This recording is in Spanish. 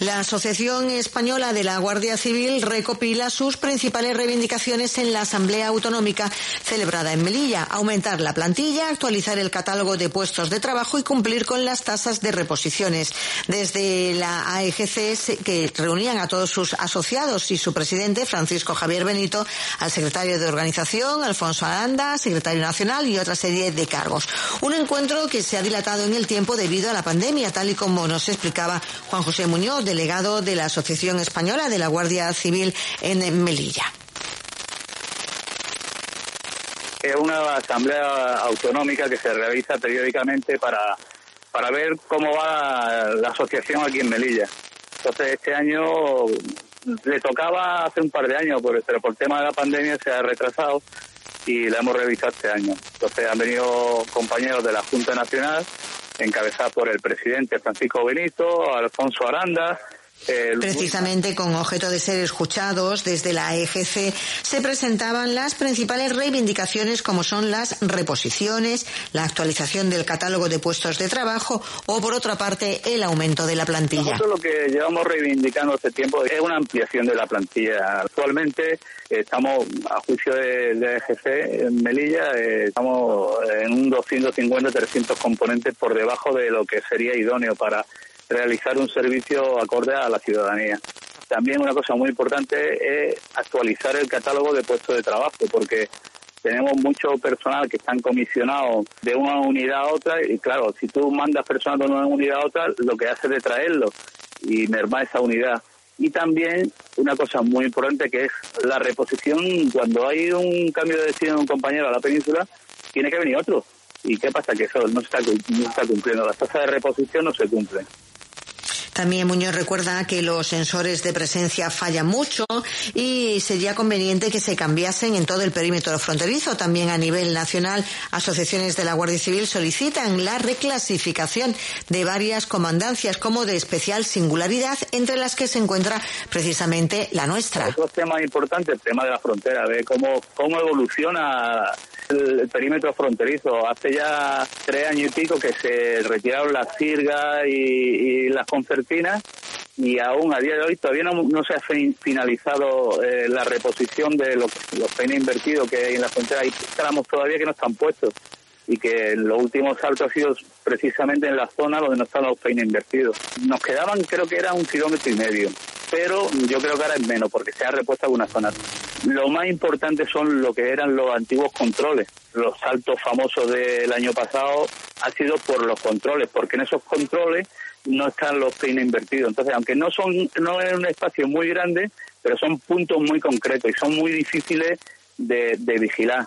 La Asociación Española de la Guardia Civil recopila sus principales reivindicaciones en la Asamblea Autonómica celebrada en Melilla. Aumentar la plantilla, actualizar el catálogo de puestos de trabajo y cumplir con las tasas de reposiciones. Desde la AEGC, que reunían a todos sus asociados y su presidente, Francisco Javier Benito, al secretario de Organización, Alfonso Aranda, secretario nacional y otra serie de cargos. Un encuentro que se ha dilatado en el tiempo debido a la pandemia, tal y como nos explicaba Juan José Muñoz delegado de la Asociación Española de la Guardia Civil en Melilla. Es una asamblea autonómica que se realiza periódicamente para, para ver cómo va la asociación aquí en Melilla. Entonces, este año le tocaba hace un par de años, pero por tema de la pandemia se ha retrasado y la hemos revisado este año. Entonces, han venido compañeros de la Junta Nacional encabezada por el presidente Francisco Benito, Alfonso Aranda, Precisamente con objeto de ser escuchados desde la EGC se presentaban las principales reivindicaciones como son las reposiciones, la actualización del catálogo de puestos de trabajo o por otra parte el aumento de la plantilla. Nosotros lo que llevamos reivindicando este tiempo es una ampliación de la plantilla. Actualmente estamos a juicio de, la EGC en Melilla, eh, estamos en un 250-300 componentes por debajo de lo que sería idóneo para realizar un servicio acorde a la ciudadanía. También una cosa muy importante es actualizar el catálogo de puestos de trabajo, porque tenemos mucho personal que están comisionados de una unidad a otra y claro, si tú mandas personal de una unidad a otra, lo que hace es traerlo y mermar esa unidad. Y también una cosa muy importante que es la reposición. Cuando hay un cambio de destino de un compañero a la península, tiene que venir otro. ¿Y qué pasa? Que eso no está, no está cumpliendo. Las tasas de reposición no se cumplen. También Muñoz recuerda que los sensores de presencia fallan mucho y sería conveniente que se cambiasen en todo el perímetro fronterizo. También a nivel nacional, asociaciones de la Guardia Civil solicitan la reclasificación de varias comandancias como de especial singularidad, entre las que se encuentra precisamente la nuestra. Otro tema importante, el tema de la frontera, de cómo, cómo evoluciona el, perímetro fronterizo. Hace ya tres años y pico que se retiraron las cirgas y, las concertinas y aún a día de hoy todavía no, se ha finalizado eh, la reposición de los, los peines invertidos que hay en la frontera. Hay tramos todavía que no están puestos y que los últimos saltos ha sido precisamente en la zona donde no están los peines invertidos. Nos quedaban, creo que era un kilómetro y medio, pero yo creo que ahora es menos porque se ha repuesto algunas zonas. Lo más importante son lo que eran los antiguos controles. Los saltos famosos del año pasado ha sido por los controles, porque en esos controles no están los peines invertidos. Entonces, aunque no son no es un espacio muy grande, pero son puntos muy concretos y son muy difíciles de, de vigilar.